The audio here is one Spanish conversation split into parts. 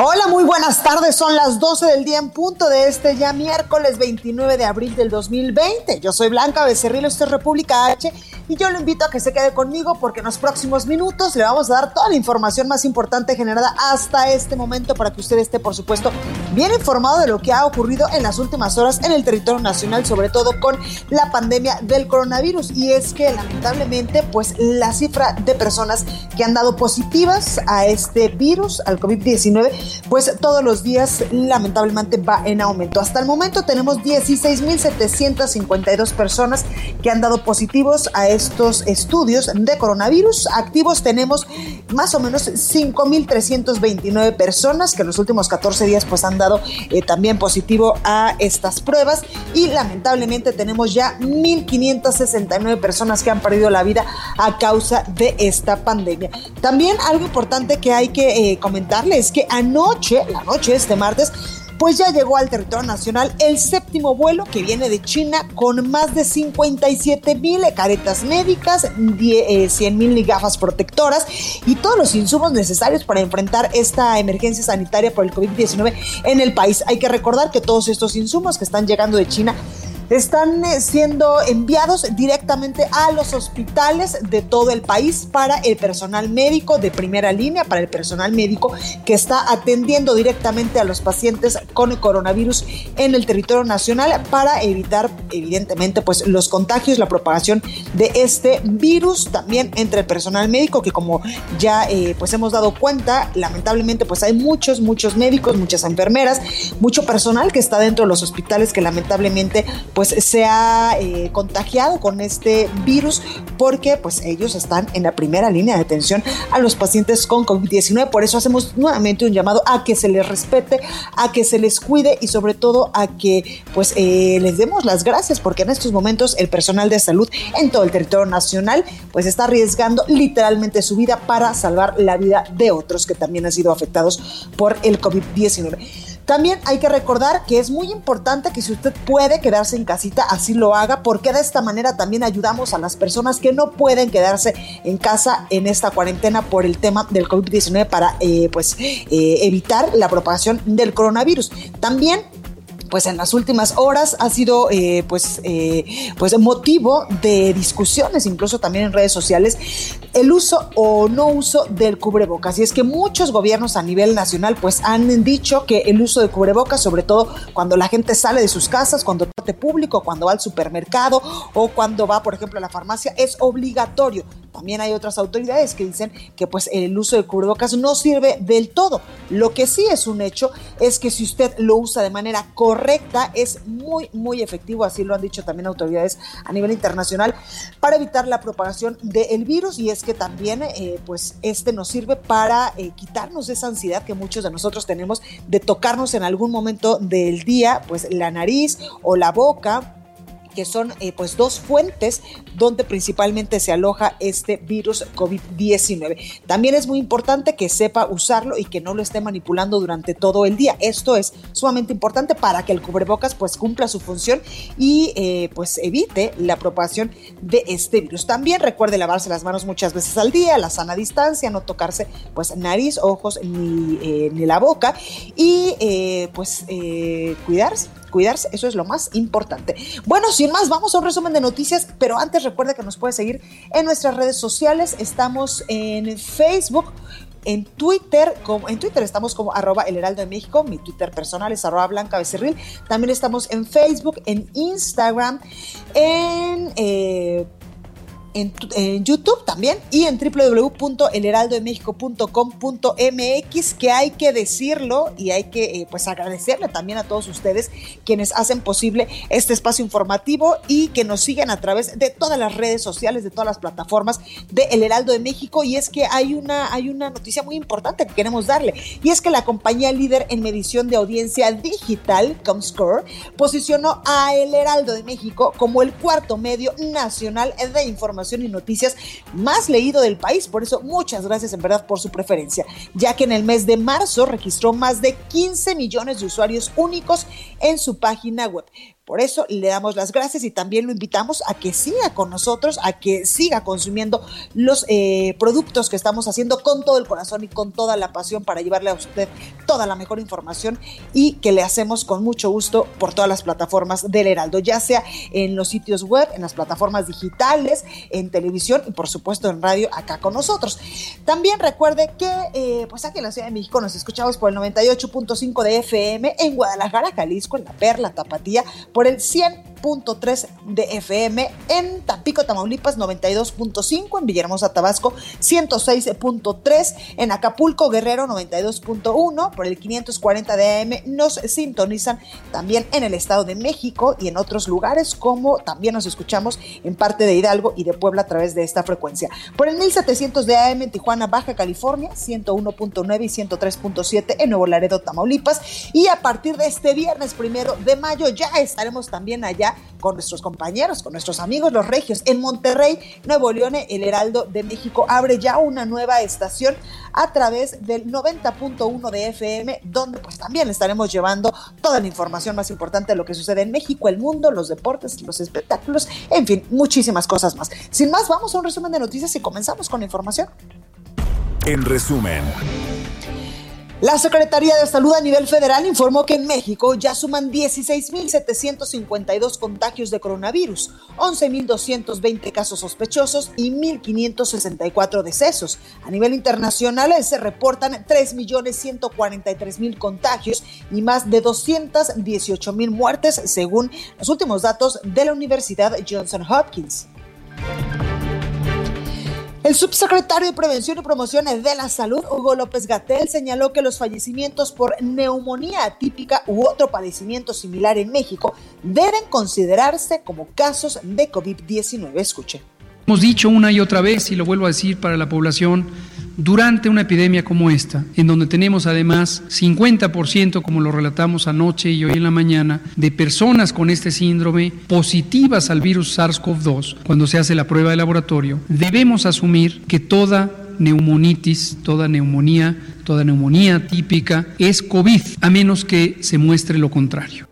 Hola, muy buenas tardes. Son las 12 del día en punto de este ya miércoles 29 de abril del 2020. Yo soy Blanca Becerril, esto es República H y yo lo invito a que se quede conmigo porque en los próximos minutos le vamos a dar toda la información más importante generada hasta este momento para que usted esté, por supuesto, bien informado de lo que ha ocurrido en las últimas horas en el territorio nacional, sobre todo con la pandemia del coronavirus. Y es que lamentablemente, pues la cifra de personas que han dado positivas a este virus, al COVID-19, pues todos los días lamentablemente va en aumento. Hasta el momento tenemos 16.752 personas que han dado positivos a estos estudios de coronavirus. Activos tenemos más o menos 5.329 personas que en los últimos 14 días pues han dado eh, también positivo a estas pruebas y lamentablemente tenemos ya 1.569 personas que han perdido la vida a causa de esta pandemia. También algo importante que hay que eh, comentarle es que anoche, la noche este martes, pues ya llegó al territorio nacional el séptimo vuelo que viene de China con más de 57 mil caretas médicas, 100 eh, mil gafas protectoras y todos los insumos necesarios para enfrentar esta emergencia sanitaria por el COVID-19 en el país. Hay que recordar que todos estos insumos que están llegando de China están eh, siendo enviados directamente a los hospitales de todo el país para el personal médico de primera línea, para el personal médico que está atendiendo directamente a los pacientes con coronavirus en el territorio nacional para evitar evidentemente pues los contagios, la propagación de este virus. También entre el personal médico que como ya eh, pues hemos dado cuenta lamentablemente pues hay muchos muchos médicos, muchas enfermeras, mucho personal que está dentro de los hospitales que lamentablemente pues se ha eh, contagiado con este virus porque pues ellos están en la primera línea de atención a los pacientes con COVID-19. Por eso hacemos nuevamente un llamado a que se les respete, a que se les cuide y sobre todo a que pues eh, les demos las gracias porque en estos momentos el personal de salud en todo el territorio nacional pues está arriesgando literalmente su vida para salvar la vida de otros que también han sido afectados por el COVID-19. También hay que recordar que es muy importante que si usted puede quedarse en casita, así lo haga, porque de esta manera también ayudamos a las personas que no pueden quedarse en casa en esta cuarentena por el tema del COVID-19 para eh, pues, eh, evitar la propagación del coronavirus. También pues en las últimas horas ha sido eh, pues, eh, pues motivo de discusiones, incluso también en redes sociales, el uso o no uso del cubrebocas. Y es que muchos gobiernos a nivel nacional pues han dicho que el uso de cubrebocas, sobre todo cuando la gente sale de sus casas, cuando parte público, cuando va al supermercado o cuando va, por ejemplo, a la farmacia, es obligatorio. También hay otras autoridades que dicen que pues el uso de cubrebocas no sirve del todo. Lo que sí es un hecho es que si usted lo usa de manera correcta es muy muy efectivo, así lo han dicho también autoridades a nivel internacional para evitar la propagación del virus y es que también eh, pues este nos sirve para eh, quitarnos esa ansiedad que muchos de nosotros tenemos de tocarnos en algún momento del día pues la nariz o la boca que son eh, pues dos fuentes donde principalmente se aloja este virus COVID-19. También es muy importante que sepa usarlo y que no lo esté manipulando durante todo el día. Esto es sumamente importante para que el cubrebocas pues cumpla su función y eh, pues evite la propagación de este virus. También recuerde lavarse las manos muchas veces al día, la sana distancia, no tocarse pues nariz, ojos ni, eh, ni la boca y pues cuidarse cuidarse, eso es lo más importante. Bueno, sin más, vamos a un resumen de noticias, pero antes recuerde que nos puede seguir en nuestras redes sociales. Estamos en Facebook en Twitter, como, en Twitter estamos como arroba el heraldo de México, mi Twitter personal es arroba blanca también estamos en Facebook, en Instagram, en... Eh, en, YouTube también y en www.elheraldodemexico.com.mx que hay que decirlo y hay que eh, pues agradecerle también a todos ustedes quienes hacen posible este espacio informativo y que nos siguen a través de todas las redes sociales, de todas las plataformas de El Heraldo de México. Y es que hay una, hay una noticia muy importante que queremos darle y es que la compañía líder en medición de audiencia digital, Comscore, posicionó a El Heraldo de México como el cuarto medio nacional de información y noticias más leído del país. Por eso, muchas gracias en verdad por su preferencia, ya que en el mes de marzo registró más de 15 millones de usuarios únicos en su página web. Por eso le damos las gracias y también lo invitamos a que siga con nosotros, a que siga consumiendo los eh, productos que estamos haciendo con todo el corazón y con toda la pasión para llevarle a usted toda la mejor información y que le hacemos con mucho gusto por todas las plataformas del Heraldo, ya sea en los sitios web, en las plataformas digitales, en televisión y por supuesto en radio acá con nosotros. También recuerde que eh, pues aquí en la Ciudad de México nos escuchamos por el 98.5 de FM, en Guadalajara, Jalisco, en La Perla, Tapatía, por el 100.3 de FM, en Tampico, Tamaulipas 92.5, en Villahermosa, Tabasco 106.3, en Acapulco, Guerrero 92.1, por el 540 de AM nos sintonizan también en el Estado de México y en otros lugares como también nos escuchamos en parte de Hidalgo y de Puebla a través de esta frecuencia. Por el 1700 de AM en Tijuana, Baja California 101.9 y 103.7 en Nuevo Laredo, Tamaulipas y a partir de este viernes primero de mayo ya estaremos también allá con nuestros compañeros, con nuestros amigos los regios. En Monterrey, Nuevo León, el Heraldo de México abre ya una nueva estación a través del 90.1 de FM, donde pues también estaremos llevando toda la información más importante de lo que sucede en México, el mundo, los deportes, los espectáculos, en fin, muchísimas cosas más. Sin más, vamos a un resumen de noticias y comenzamos con la información. En resumen. La Secretaría de Salud a nivel federal informó que en México ya suman 16.752 contagios de coronavirus, 11.220 casos sospechosos y 1.564 decesos. A nivel internacional se reportan 3.143.000 contagios y más de 218.000 muertes según los últimos datos de la Universidad Johnson Hopkins. El subsecretario de Prevención y Promoción de la Salud, Hugo López Gatel, señaló que los fallecimientos por neumonía atípica u otro padecimiento similar en México deben considerarse como casos de COVID-19. Escuche. Hemos dicho una y otra vez, y lo vuelvo a decir para la población, durante una epidemia como esta, en donde tenemos además 50%, como lo relatamos anoche y hoy en la mañana, de personas con este síndrome positivas al virus SARS-CoV-2 cuando se hace la prueba de laboratorio, debemos asumir que toda neumonitis, toda neumonía, toda neumonía típica es COVID, a menos que se muestre lo contrario.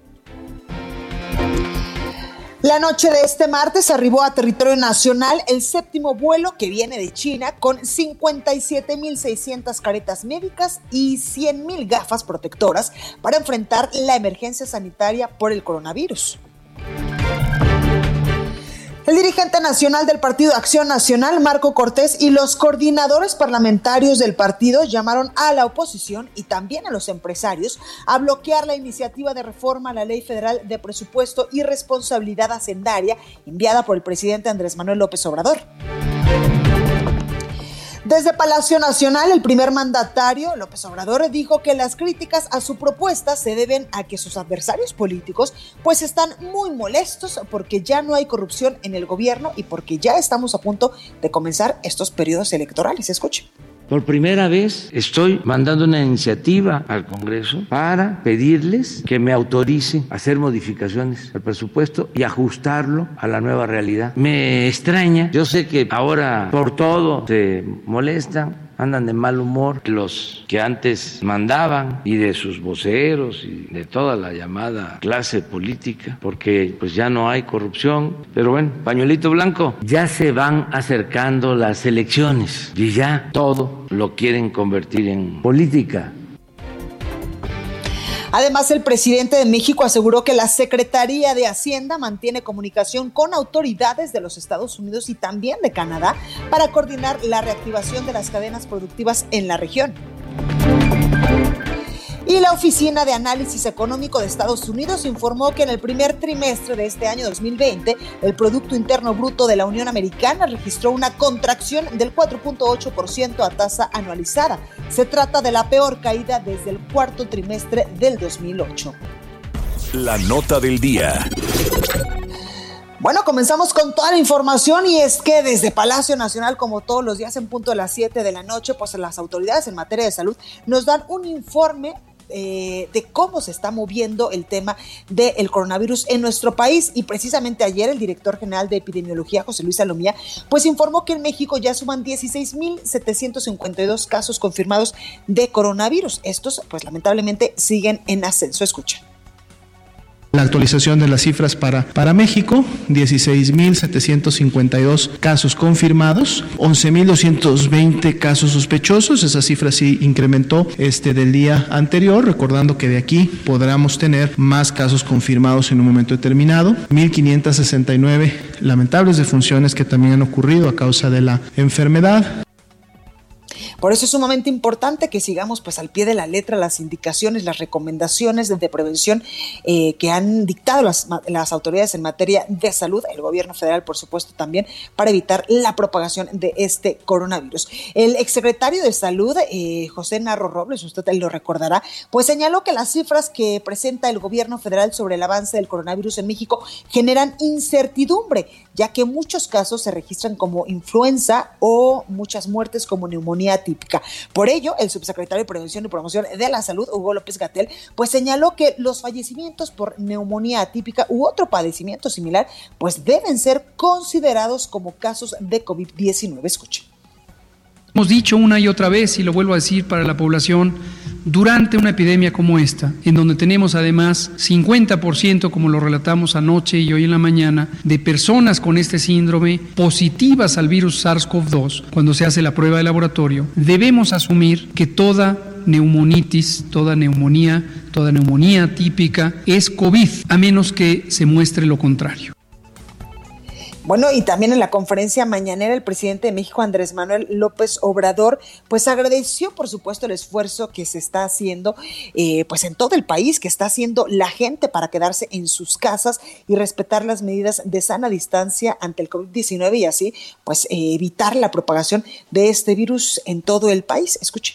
La noche de este martes arribó a territorio nacional el séptimo vuelo que viene de China con 57.600 caretas médicas y 100.000 gafas protectoras para enfrentar la emergencia sanitaria por el coronavirus. El dirigente nacional del Partido Acción Nacional, Marco Cortés, y los coordinadores parlamentarios del partido llamaron a la oposición y también a los empresarios a bloquear la iniciativa de reforma a la Ley Federal de Presupuesto y Responsabilidad Hacendaria enviada por el presidente Andrés Manuel López Obrador. Desde Palacio Nacional, el primer mandatario, López Obrador, dijo que las críticas a su propuesta se deben a que sus adversarios políticos pues están muy molestos porque ya no hay corrupción en el gobierno y porque ya estamos a punto de comenzar estos periodos electorales. Escuchen. Por primera vez estoy mandando una iniciativa al Congreso para pedirles que me autoricen hacer modificaciones al presupuesto y ajustarlo a la nueva realidad. Me extraña, yo sé que ahora por todo se molestan, andan de mal humor los que antes mandaban y de sus voceros y de toda la llamada clase política, porque pues ya no hay corrupción. Pero bueno, pañuelito blanco, ya se van acercando las elecciones y ya todo lo quieren convertir en política. Además, el presidente de México aseguró que la Secretaría de Hacienda mantiene comunicación con autoridades de los Estados Unidos y también de Canadá para coordinar la reactivación de las cadenas productivas en la región. Y la Oficina de Análisis Económico de Estados Unidos informó que en el primer trimestre de este año 2020, el Producto Interno Bruto de la Unión Americana registró una contracción del 4.8% a tasa anualizada. Se trata de la peor caída desde el cuarto trimestre del 2008. La nota del día. Bueno, comenzamos con toda la información y es que desde Palacio Nacional, como todos los días en punto de las 7 de la noche, pues las autoridades en materia de salud nos dan un informe eh, de cómo se está moviendo el tema del coronavirus en nuestro país. Y precisamente ayer el director general de epidemiología, José Luis Salomía, pues informó que en México ya suman 16.752 casos confirmados de coronavirus. Estos, pues lamentablemente, siguen en ascenso. Escucha. La actualización de las cifras para, para México, 16.752 casos confirmados, 11.220 casos sospechosos, esa cifra sí incrementó este del día anterior, recordando que de aquí podremos tener más casos confirmados en un momento determinado, 1.569 lamentables defunciones que también han ocurrido a causa de la enfermedad, por eso es sumamente importante que sigamos pues al pie de la letra las indicaciones, las recomendaciones de, prevención eh, que han dictado las, las autoridades en materia de salud, el gobierno federal por supuesto también, para evitar la propagación de este coronavirus. El exsecretario de Salud, eh, José Narro Robles, usted lo recordará, pues señaló que las cifras que presenta el gobierno federal sobre el avance del coronavirus en México generan incertidumbre, ya que muchos casos se registran como influenza o muchas muertes como neumonía típica. Por ello, el subsecretario de Prevención y Promoción de la Salud, Hugo López Gatel, pues señaló que los fallecimientos por neumonía atípica u otro padecimiento similar, pues deben ser considerados como casos de COVID-19. Escuchen. Hemos dicho una y otra vez, y lo vuelvo a decir para la población, durante una epidemia como esta, en donde tenemos además 50%, como lo relatamos anoche y hoy en la mañana, de personas con este síndrome positivas al virus SARS-CoV-2 cuando se hace la prueba de laboratorio, debemos asumir que toda neumonitis, toda neumonía, toda neumonía típica es COVID, a menos que se muestre lo contrario. Bueno, y también en la conferencia mañanera el presidente de México, Andrés Manuel López Obrador, pues agradeció, por supuesto, el esfuerzo que se está haciendo, eh, pues en todo el país, que está haciendo la gente para quedarse en sus casas y respetar las medidas de sana distancia ante el COVID-19 y así, pues eh, evitar la propagación de este virus en todo el país. Escuche.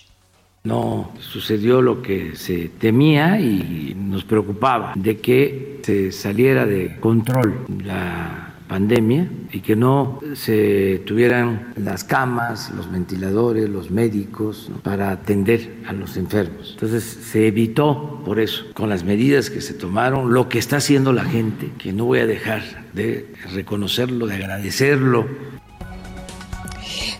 No sucedió lo que se temía y nos preocupaba de que se saliera de control la pandemia y que no se tuvieran las camas, los ventiladores, los médicos para atender a los enfermos. Entonces se evitó por eso, con las medidas que se tomaron, lo que está haciendo la gente, que no voy a dejar de reconocerlo, de agradecerlo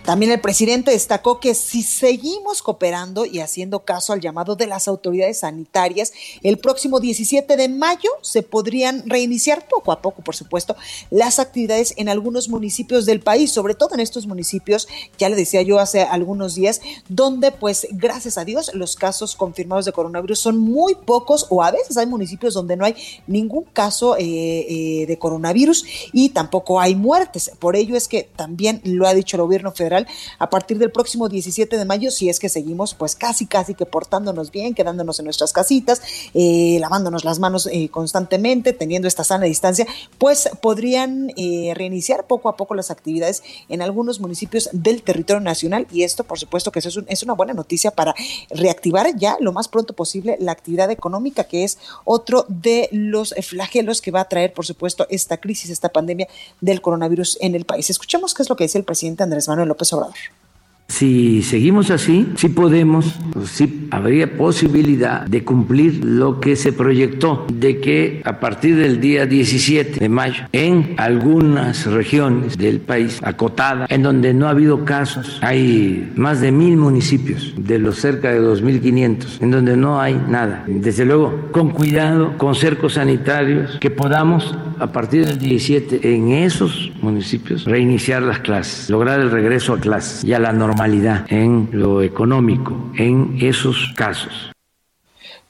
también el presidente destacó que si seguimos cooperando y haciendo caso al llamado de las autoridades sanitarias, el próximo 17 de mayo se podrían reiniciar poco a poco, por supuesto, las actividades en algunos municipios del país, sobre todo en estos municipios, ya le decía yo hace algunos días, donde pues gracias a Dios los casos confirmados de coronavirus son muy pocos o a veces hay municipios donde no hay ningún caso eh, eh, de coronavirus y tampoco hay muertes. Por ello es que también lo ha dicho el gobierno federal a partir del próximo 17 de mayo, si es que seguimos pues casi casi que portándonos bien, quedándonos en nuestras casitas, eh, lavándonos las manos eh, constantemente, teniendo esta sana distancia, pues podrían eh, reiniciar poco a poco las actividades en algunos municipios del territorio nacional y esto por supuesto que es, es una buena noticia para reactivar ya lo más pronto posible la actividad económica que es otro de los flagelos que va a traer por supuesto esta crisis, esta pandemia del coronavirus en el país. Escuchemos qué es lo que dice el presidente Andrés Manuel López si seguimos así, sí podemos, sí habría posibilidad de cumplir lo que se proyectó, de que a partir del día 17 de mayo, en algunas regiones del país, acotada, en donde no ha habido casos, hay más de mil municipios de los cerca de 2.500, en donde no hay nada. Desde luego, con cuidado, con cercos sanitarios, que podamos a partir del 17 en esos municipios reiniciar las clases, lograr el regreso a clases y a la normalidad en lo económico en esos casos.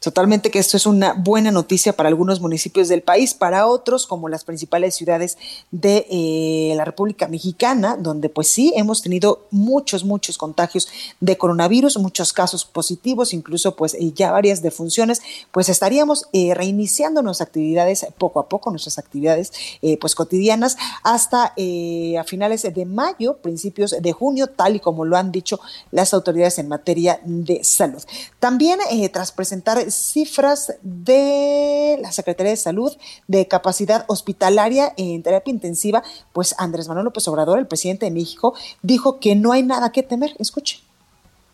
Totalmente que esto es una buena noticia para algunos municipios del país, para otros como las principales ciudades de eh, la República Mexicana, donde pues sí hemos tenido muchos, muchos contagios de coronavirus, muchos casos positivos, incluso pues eh, ya varias defunciones, pues estaríamos eh, reiniciando nuestras actividades poco a poco, nuestras actividades pues cotidianas hasta a finales de mayo, principios de junio, tal y como lo han dicho las autoridades en materia de salud. También tras presentar cifras de la Secretaría de Salud de capacidad hospitalaria en terapia intensiva, pues Andrés Manuel López Obrador, el presidente de México, dijo que no hay nada que temer. Escuche.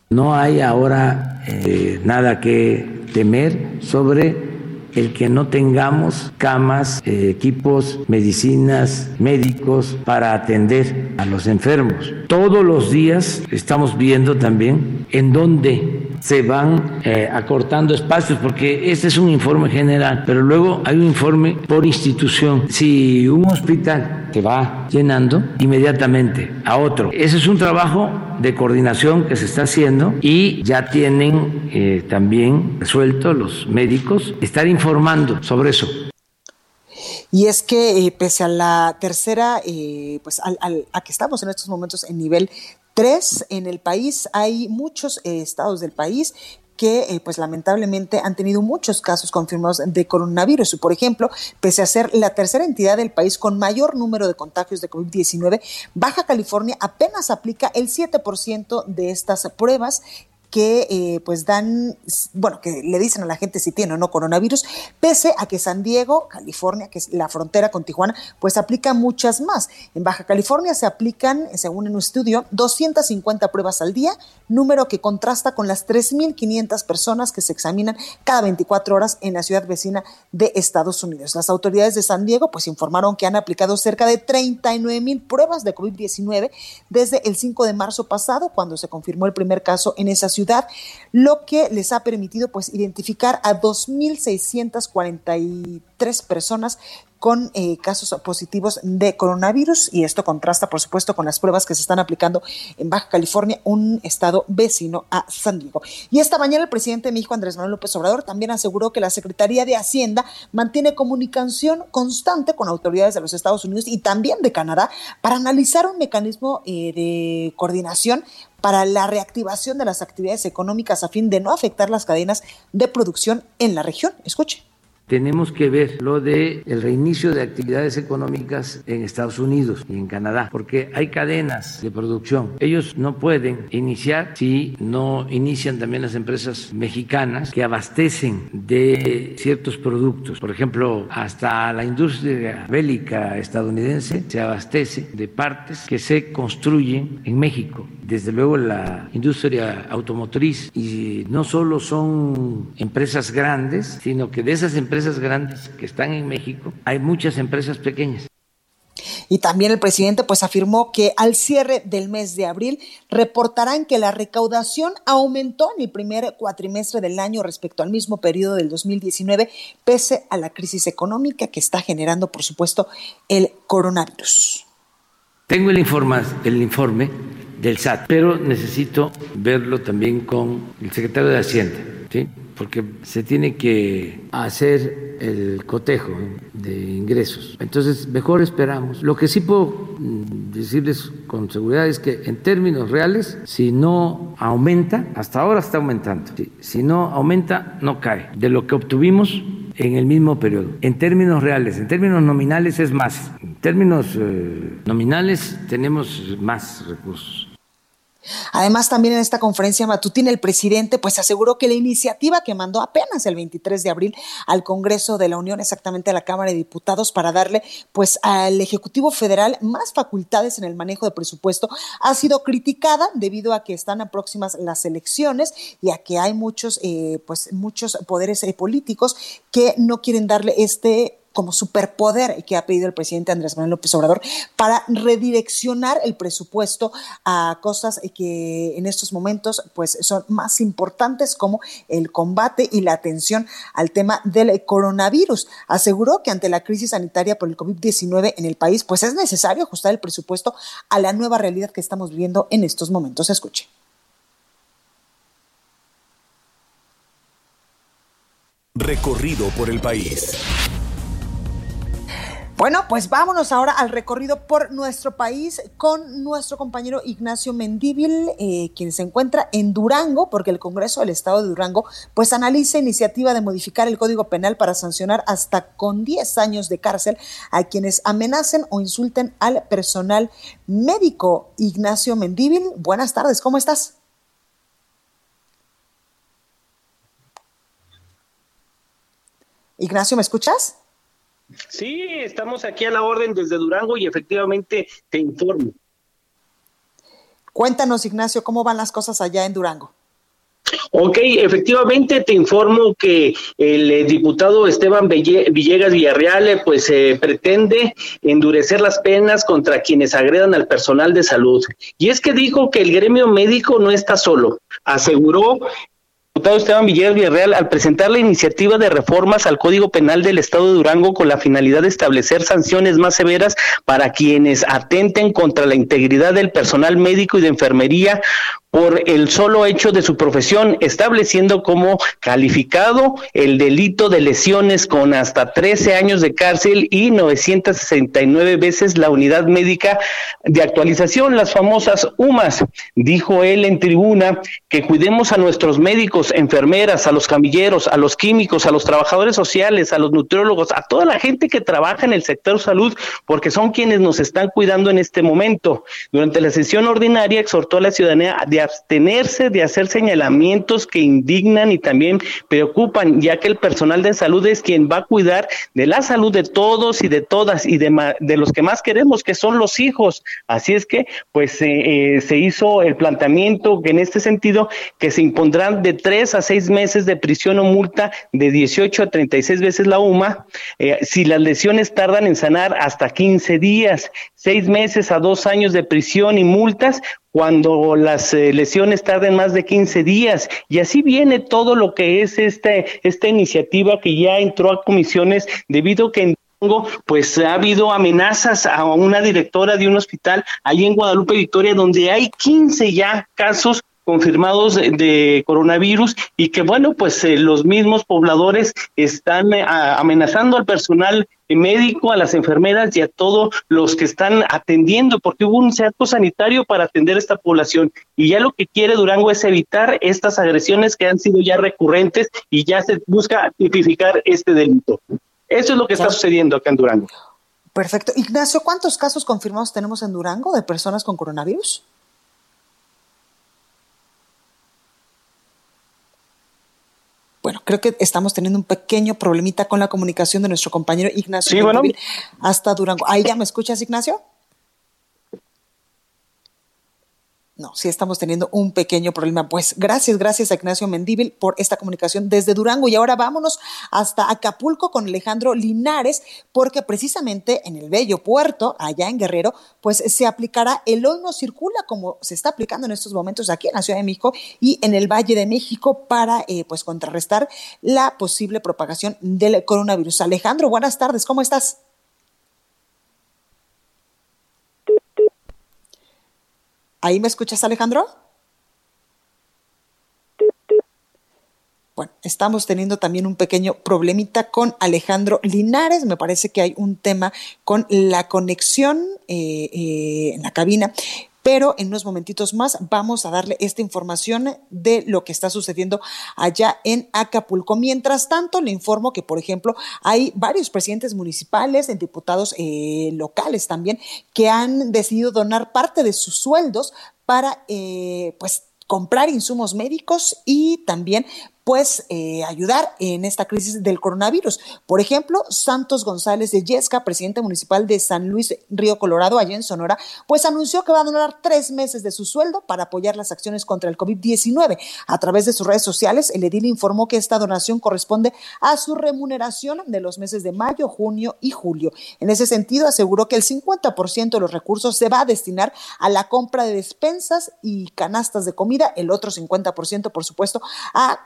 No hay ahora eh, nada que temer sobre el que no tengamos camas, eh, equipos, medicinas, médicos para atender a los enfermos. Todos los días estamos viendo también en dónde se van eh, acortando espacios, porque este es un informe general, pero luego hay un informe por institución. Si un hospital se va llenando inmediatamente a otro, ese es un trabajo de coordinación que se está haciendo y ya tienen eh, también resuelto los médicos estar informando sobre eso. Y es que eh, pese a la tercera, pues a que estamos en estos momentos en nivel Tres, en el país hay muchos eh, estados del país que eh, pues lamentablemente han tenido muchos casos confirmados de coronavirus. Por ejemplo, pese a ser la tercera entidad del país con mayor número de contagios de COVID-19, Baja California apenas aplica el 7% de estas pruebas que eh, pues dan, bueno, que le dicen a la gente si tiene o no coronavirus, pese a que San Diego, California, que es la frontera con Tijuana, pues aplica muchas más. En Baja California se aplican, según un estudio, 250 pruebas al día, número que contrasta con las 3.500 personas que se examinan cada 24 horas en la ciudad vecina de Estados Unidos. Las autoridades de San Diego pues informaron que han aplicado cerca de 39 mil pruebas de COVID-19 desde el 5 de marzo pasado, cuando se confirmó el primer caso en esa ciudad ciudad, lo que les ha permitido pues identificar a 2.643 personas con eh, casos positivos de coronavirus y esto contrasta, por supuesto, con las pruebas que se están aplicando en Baja California, un estado vecino a San Diego. Y esta mañana el presidente de México, Andrés Manuel López Obrador, también aseguró que la Secretaría de Hacienda mantiene comunicación constante con autoridades de los Estados Unidos y también de Canadá para analizar un mecanismo eh, de coordinación para la reactivación de las actividades económicas a fin de no afectar las cadenas de producción en la región. Escuche tenemos que ver lo de el reinicio de actividades económicas en Estados Unidos y en Canadá, porque hay cadenas de producción. Ellos no pueden iniciar si no inician también las empresas mexicanas que abastecen de ciertos productos. Por ejemplo, hasta la industria bélica estadounidense se abastece de partes que se construyen en México. Desde luego la industria automotriz y no solo son empresas grandes, sino que de esas empresas empresas grandes que están en México, hay muchas empresas pequeñas. Y también el presidente pues afirmó que al cierre del mes de abril reportarán que la recaudación aumentó en el primer cuatrimestre del año respecto al mismo periodo del 2019, pese a la crisis económica que está generando, por supuesto, el coronavirus. Tengo el informe, el informe del SAT, pero necesito verlo también con el secretario de Hacienda, ¿sí? Porque se tiene que hacer el cotejo de ingresos. Entonces, mejor esperamos. Lo que sí puedo mm, decirles con seguridad es que en términos reales, si no aumenta, hasta ahora está aumentando, si no aumenta, no cae. De lo que obtuvimos en el mismo periodo. En términos reales, en términos nominales es más. En términos eh, nominales tenemos más recursos. Además, también en esta conferencia matutina el presidente pues aseguró que la iniciativa que mandó apenas el 23 de abril al Congreso de la Unión, exactamente a la Cámara de Diputados, para darle pues al Ejecutivo Federal más facultades en el manejo de presupuesto, ha sido criticada debido a que están próximas las elecciones y a que hay muchos eh, pues muchos poderes eh, políticos que no quieren darle este como superpoder que ha pedido el presidente Andrés Manuel López Obrador para redireccionar el presupuesto a cosas que en estos momentos pues son más importantes como el combate y la atención al tema del coronavirus. Aseguró que ante la crisis sanitaria por el COVID-19 en el país pues es necesario ajustar el presupuesto a la nueva realidad que estamos viviendo en estos momentos. Escuche. Recorrido por el país. Bueno, pues vámonos ahora al recorrido por nuestro país con nuestro compañero Ignacio Mendíbil, eh, quien se encuentra en Durango, porque el Congreso del Estado de Durango pues analiza iniciativa de modificar el Código Penal para sancionar hasta con 10 años de cárcel a quienes amenacen o insulten al personal médico. Ignacio Mendíbil, buenas tardes, ¿cómo estás? Ignacio, ¿me escuchas? Sí, estamos aquí a la orden desde Durango y efectivamente te informo. Cuéntanos, Ignacio, ¿cómo van las cosas allá en Durango? Ok, efectivamente te informo que el eh, diputado Esteban Villegas Villarreal eh, pues eh, pretende endurecer las penas contra quienes agredan al personal de salud. Y es que dijo que el gremio médico no está solo. Aseguró diputado Esteban Villarreal al presentar la iniciativa de reformas al Código Penal del Estado de Durango con la finalidad de establecer sanciones más severas para quienes atenten contra la integridad del personal médico y de enfermería por el solo hecho de su profesión, estableciendo como calificado el delito de lesiones con hasta 13 años de cárcel y 969 veces la unidad médica de actualización, las famosas UMAS. Dijo él en tribuna que cuidemos a nuestros médicos, enfermeras, a los camilleros, a los químicos, a los trabajadores sociales, a los nutriólogos, a toda la gente que trabaja en el sector salud, porque son quienes nos están cuidando en este momento. Durante la sesión ordinaria exhortó a la ciudadanía a de abstenerse de hacer señalamientos que indignan y también preocupan, ya que el personal de salud es quien va a cuidar de la salud de todos y de todas y de, de los que más queremos, que son los hijos. Así es que, pues, eh, eh, se hizo el planteamiento que en este sentido que se impondrán de tres a seis meses de prisión o multa de 18 a 36 veces la UMA, eh, si las lesiones tardan en sanar hasta 15 días, seis meses a dos años de prisión y multas cuando las eh, lesiones tarden más de 15 días. Y así viene todo lo que es este, esta iniciativa que ya entró a comisiones debido a que en pues ha habido amenazas a una directora de un hospital ahí en Guadalupe Victoria donde hay 15 ya casos confirmados de coronavirus y que bueno, pues eh, los mismos pobladores están eh, amenazando al personal médico, a las enfermeras y a todos los que están atendiendo, porque hubo un cerco sanitario para atender a esta población. Y ya lo que quiere Durango es evitar estas agresiones que han sido ya recurrentes y ya se busca tipificar este delito. Eso es lo que está sucediendo acá en Durango. Perfecto. Ignacio, ¿cuántos casos confirmados tenemos en Durango de personas con coronavirus? Bueno, creo que estamos teniendo un pequeño problemita con la comunicación de nuestro compañero Ignacio. Sí, bueno. Hasta Durango. ¿Ahí ya me escuchas, Ignacio? No, sí estamos teniendo un pequeño problema. Pues gracias, gracias a Ignacio Mendíbil por esta comunicación desde Durango. Y ahora vámonos hasta Acapulco con Alejandro Linares, porque precisamente en el bello puerto, allá en Guerrero, pues se aplicará el hoy no circula como se está aplicando en estos momentos aquí en la Ciudad de México y en el Valle de México para eh, pues contrarrestar la posible propagación del coronavirus. Alejandro, buenas tardes, ¿cómo estás? ¿Ahí me escuchas, Alejandro? Bueno, estamos teniendo también un pequeño problemita con Alejandro Linares. Me parece que hay un tema con la conexión eh, eh, en la cabina pero en unos momentitos más vamos a darle esta información de lo que está sucediendo allá en Acapulco. Mientras tanto, le informo que, por ejemplo, hay varios presidentes municipales, diputados eh, locales también, que han decidido donar parte de sus sueldos para, eh, pues, comprar insumos médicos y también pues eh, ayudar en esta crisis del coronavirus. Por ejemplo, Santos González de Yesca, presidente municipal de San Luis Río Colorado, allá en Sonora, pues anunció que va a donar tres meses de su sueldo para apoyar las acciones contra el COVID-19. A través de sus redes sociales, el edil informó que esta donación corresponde a su remuneración de los meses de mayo, junio y julio. En ese sentido, aseguró que el 50% de los recursos se va a destinar a la compra de despensas y canastas de comida, el otro 50%, por supuesto, a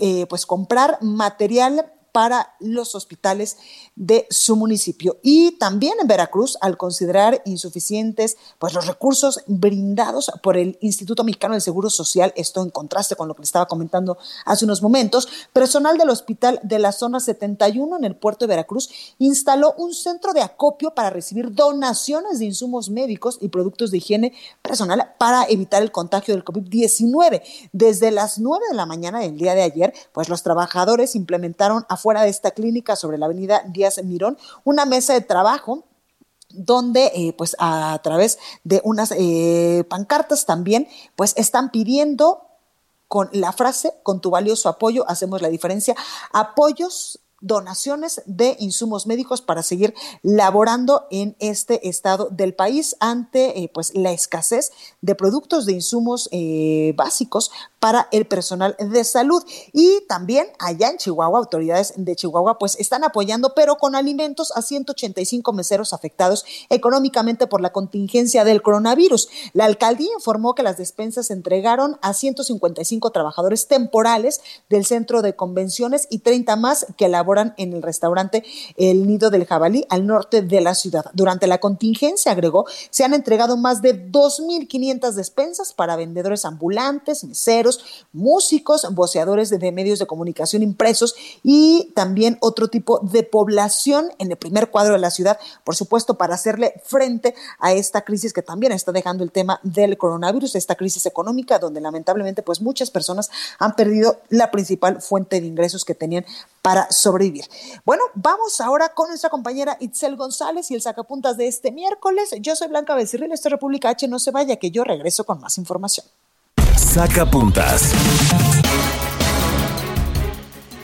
eh, pues comprar material para los hospitales de su municipio. Y también en Veracruz, al considerar insuficientes pues, los recursos brindados por el Instituto Mexicano del Seguro Social, esto en contraste con lo que le estaba comentando hace unos momentos, personal del hospital de la zona 71 en el puerto de Veracruz instaló un centro de acopio para recibir donaciones de insumos médicos y productos de higiene personal para evitar el contagio del COVID-19. Desde las 9 de la mañana del día de ayer, pues los trabajadores implementaron afuera fuera de esta clínica sobre la avenida Díaz Mirón una mesa de trabajo donde eh, pues a través de unas eh, pancartas también pues están pidiendo con la frase con tu valioso apoyo hacemos la diferencia apoyos donaciones de insumos médicos para seguir laborando en este estado del país ante eh, pues la escasez de productos de insumos eh, básicos para el personal de salud y también allá en Chihuahua autoridades de Chihuahua pues están apoyando pero con alimentos a 185 meseros afectados económicamente por la contingencia del coronavirus. La alcaldía informó que las despensas se entregaron a 155 trabajadores temporales del centro de convenciones y 30 más que la en el restaurante El Nido del Jabalí al norte de la ciudad. Durante la contingencia, agregó, se han entregado más de 2.500 despensas para vendedores ambulantes, meseros, músicos, voceadores de, medios de comunicación impresos y también otro tipo de población en el primer cuadro de la ciudad, por supuesto, para hacerle frente a esta crisis que también está dejando el tema del coronavirus, esta crisis económica, donde lamentablemente pues muchas personas han perdido la principal fuente de ingresos que tenían para sobrevivir. Bueno, vamos ahora con nuestra compañera Itzel González y el sacapuntas de este miércoles. Yo soy Blanca Becerril, esto es República H, no se vaya que yo regreso con más información. Sacapuntas.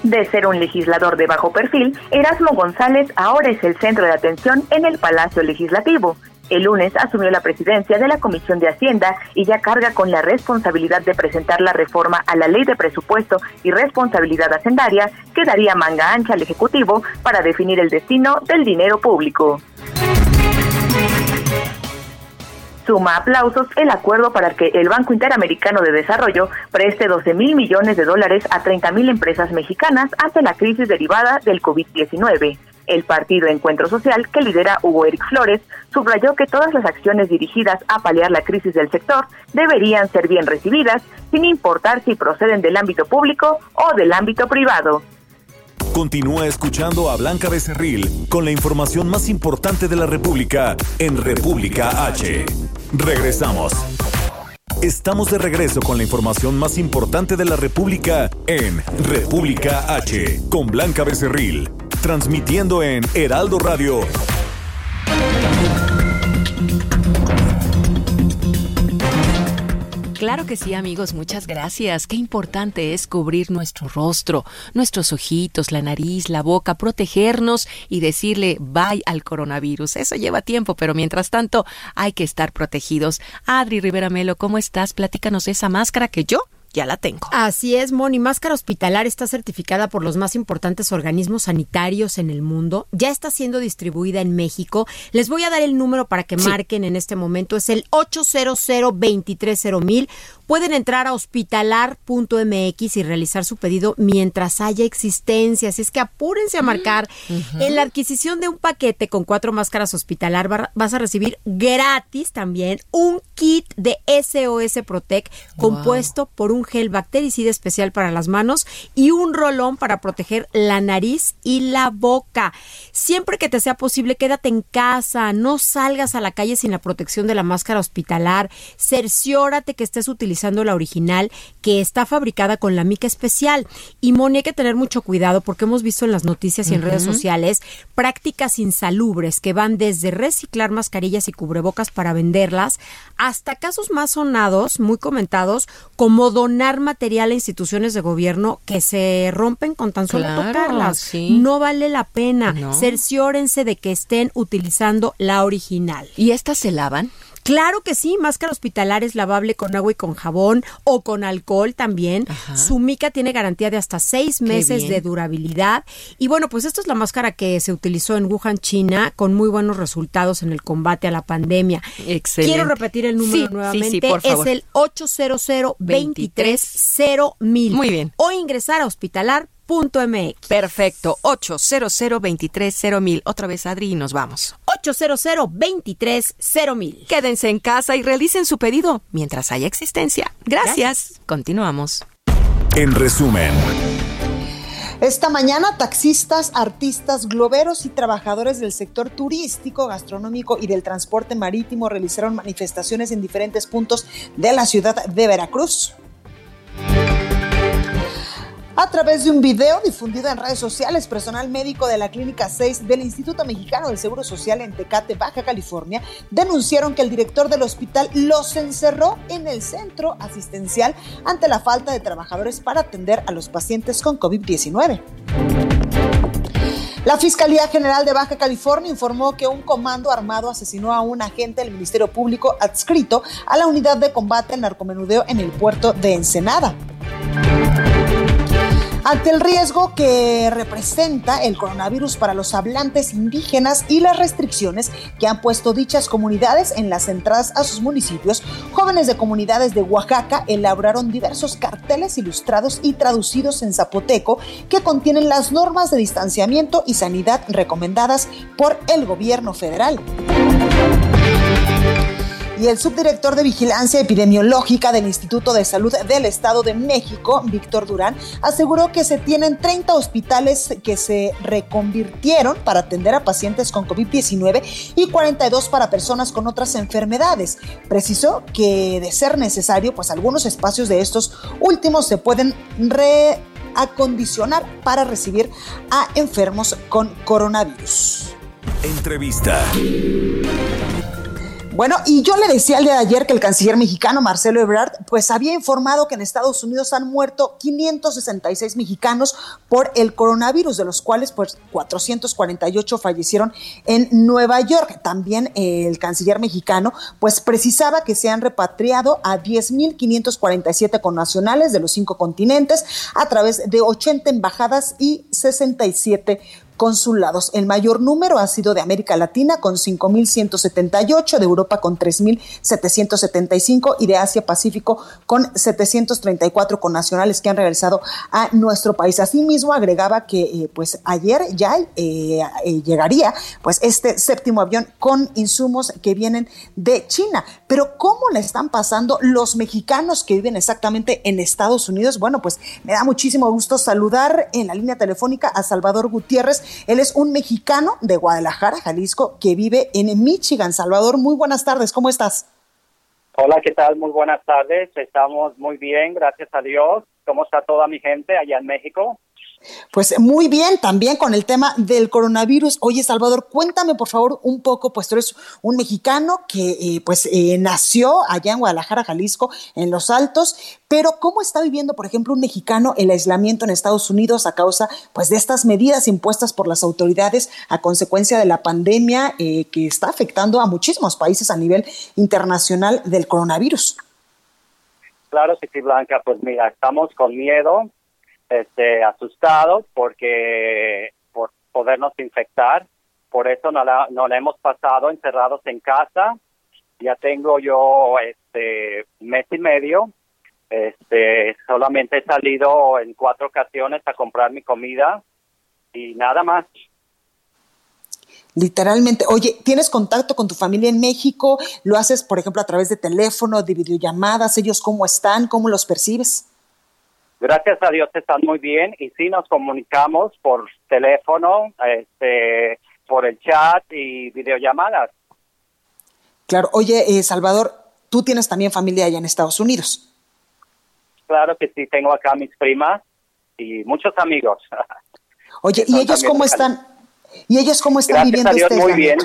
De ser un legislador de bajo perfil, Erasmo González ahora es el centro de atención en el Palacio Legislativo. El lunes asumió la presidencia de la Comisión de Hacienda y ya carga con la responsabilidad de presentar la reforma a la Ley de Presupuesto y Responsabilidad Hacendaria que daría manga ancha al Ejecutivo para definir el destino del dinero público. Suma aplausos el acuerdo para que el Banco Interamericano de Desarrollo preste 12 mil millones de dólares a 30 mil empresas mexicanas ante la crisis derivada del COVID-19. El partido Encuentro Social, que lidera Hugo Eric Flores, subrayó que todas las acciones dirigidas a paliar la crisis del sector deberían ser bien recibidas, sin importar si proceden del ámbito público o del ámbito privado. Continúa escuchando a Blanca Becerril con la información más importante de la República en República H. Regresamos. Estamos de regreso con la información más importante de la República en República H con Blanca Becerril transmitiendo en Heraldo Radio. Claro que sí, amigos, muchas gracias. Qué importante es cubrir nuestro rostro, nuestros ojitos, la nariz, la boca, protegernos y decirle bye al coronavirus. Eso lleva tiempo, pero mientras tanto hay que estar protegidos. Adri Rivera Melo, ¿cómo estás? Platícanos esa máscara que yo ya la tengo. Así es, Moni. Máscara hospitalar está certificada por los más importantes organismos sanitarios en el mundo. Ya está siendo distribuida en México. Les voy a dar el número para que marquen en este momento. Es el 800 230 Pueden entrar a hospitalar.mx y realizar su pedido mientras haya existencia. Así es que apúrense a mm, marcar. En la adquisición de un paquete con cuatro máscaras hospitalar vas a recibir gratis también un kit de SOS Protect compuesto por un gel bactericida especial para las manos y un rolón para proteger la nariz y la boca. Siempre que te sea posible, quédate en casa. No salgas a la calle sin la protección de la máscara hospitalar. Cerciórate que estés utilizando la original que está fabricada con la mica especial. Y Moni, hay que tener mucho cuidado porque hemos visto en las noticias y en redes sociales prácticas insalubres que van desde reciclar mascarillas y cubrebocas para venderlas hasta casos más sonados, muy comentados, como donar material a instituciones de gobierno que se rompen con tan solo tocarlas. No vale la pena. Cerciórense de que estén utilizando la original. ¿Y estas se lavan? Claro que sí, máscara hospitalar es lavable con agua y con jabón o con alcohol también. Su mica tiene garantía de hasta seis meses de durabilidad. Y bueno, pues esta es la máscara que se utilizó en Wuhan, China, con muy buenos resultados en el combate a la pandemia. Excelente. Quiero repetir el número nuevamente. Es el 800 230 Muy bien. O ingresar a hospitalar mx Perfecto, 800 mil Otra vez, Adri, y nos vamos. 800 mil Quédense en casa y realicen su pedido mientras haya existencia. Gracias. Continuamos. En resumen. Esta mañana, taxistas, artistas, globeros y trabajadores del sector turístico, gastronómico y del transporte marítimo realizaron manifestaciones en diferentes puntos de la ciudad de Veracruz. A través de un video difundido en redes sociales, personal médico de la Clínica 6 del Instituto Mexicano del Seguro Social en Tecate, Baja California, denunciaron que el director del hospital los encerró en el centro asistencial ante la falta de trabajadores para atender a los pacientes con COVID-19. La Fiscalía General de Baja California informó que un comando armado asesinó a un agente del Ministerio Público adscrito a la unidad de combate al narcomenudeo en el puerto de Ensenada. Ante el riesgo que representa el coronavirus para los hablantes indígenas y las restricciones que han puesto dichas comunidades en las entradas a sus municipios, jóvenes de comunidades de Oaxaca elaboraron diversos carteles ilustrados y traducidos en zapoteco que contienen las normas de distanciamiento y sanidad recomendadas por el gobierno federal. Y el subdirector de Vigilancia Epidemiológica del Instituto de Salud del Estado de México, Víctor Durán, aseguró que se tienen 30 hospitales que se reconvirtieron para atender a pacientes con COVID-19 y 42 para personas con otras enfermedades. Precisó que de ser necesario, pues algunos espacios de estos últimos se pueden reacondicionar para recibir a enfermos con coronavirus. Entrevista. Bueno, y yo le decía el día de ayer que el canciller mexicano Marcelo Ebrard pues había informado que en Estados Unidos han muerto 566 mexicanos por el coronavirus, de los cuales pues 448 fallecieron en Nueva York. También el canciller mexicano pues precisaba que se han repatriado a 10.547 connacionales de los cinco continentes a través de 80 embajadas y 67 consulados. El mayor número ha sido de América Latina con 5.178, de Europa con 3.775 y de Asia Pacífico con 734 connacionales que han regresado a nuestro país. Asimismo, agregaba que eh, pues ayer ya eh, eh, llegaría pues este séptimo avión con insumos que vienen de China. Pero ¿cómo le están pasando los mexicanos que viven exactamente en Estados Unidos? Bueno, pues me da muchísimo gusto saludar en la línea telefónica a Salvador Gutiérrez, él es un mexicano de Guadalajara, Jalisco, que vive en Michigan. Salvador, muy buenas tardes, ¿cómo estás? Hola, ¿qué tal? Muy buenas tardes. Estamos muy bien, gracias a Dios. ¿Cómo está toda mi gente allá en México? Pues muy bien, también con el tema del coronavirus. Oye, Salvador, cuéntame por favor un poco, pues tú eres un mexicano que eh, pues eh, nació allá en Guadalajara, Jalisco, en Los Altos, pero ¿cómo está viviendo, por ejemplo, un mexicano el aislamiento en Estados Unidos a causa pues de estas medidas impuestas por las autoridades a consecuencia de la pandemia eh, que está afectando a muchísimos países a nivel internacional del coronavirus? Claro, sí, Blanca, pues mira, estamos con miedo, este, asustados porque por podernos infectar. Por eso no la, no la hemos pasado encerrados en casa. Ya tengo yo este mes y medio. Este, solamente he salido en cuatro ocasiones a comprar mi comida y nada más. Literalmente, oye, ¿tienes contacto con tu familia en México? ¿Lo haces, por ejemplo, a través de teléfono, de videollamadas? ¿Ellos cómo están? ¿Cómo los percibes? Gracias a Dios están muy bien y sí nos comunicamos por teléfono, este, por el chat y videollamadas. Claro, oye, eh, Salvador, tú tienes también familia allá en Estados Unidos. Claro que sí, tengo acá mis primas y muchos amigos. Oye, ¿y ellos cómo están? ¿Y ellos cómo están gracias viviendo a Dios, este muy bien.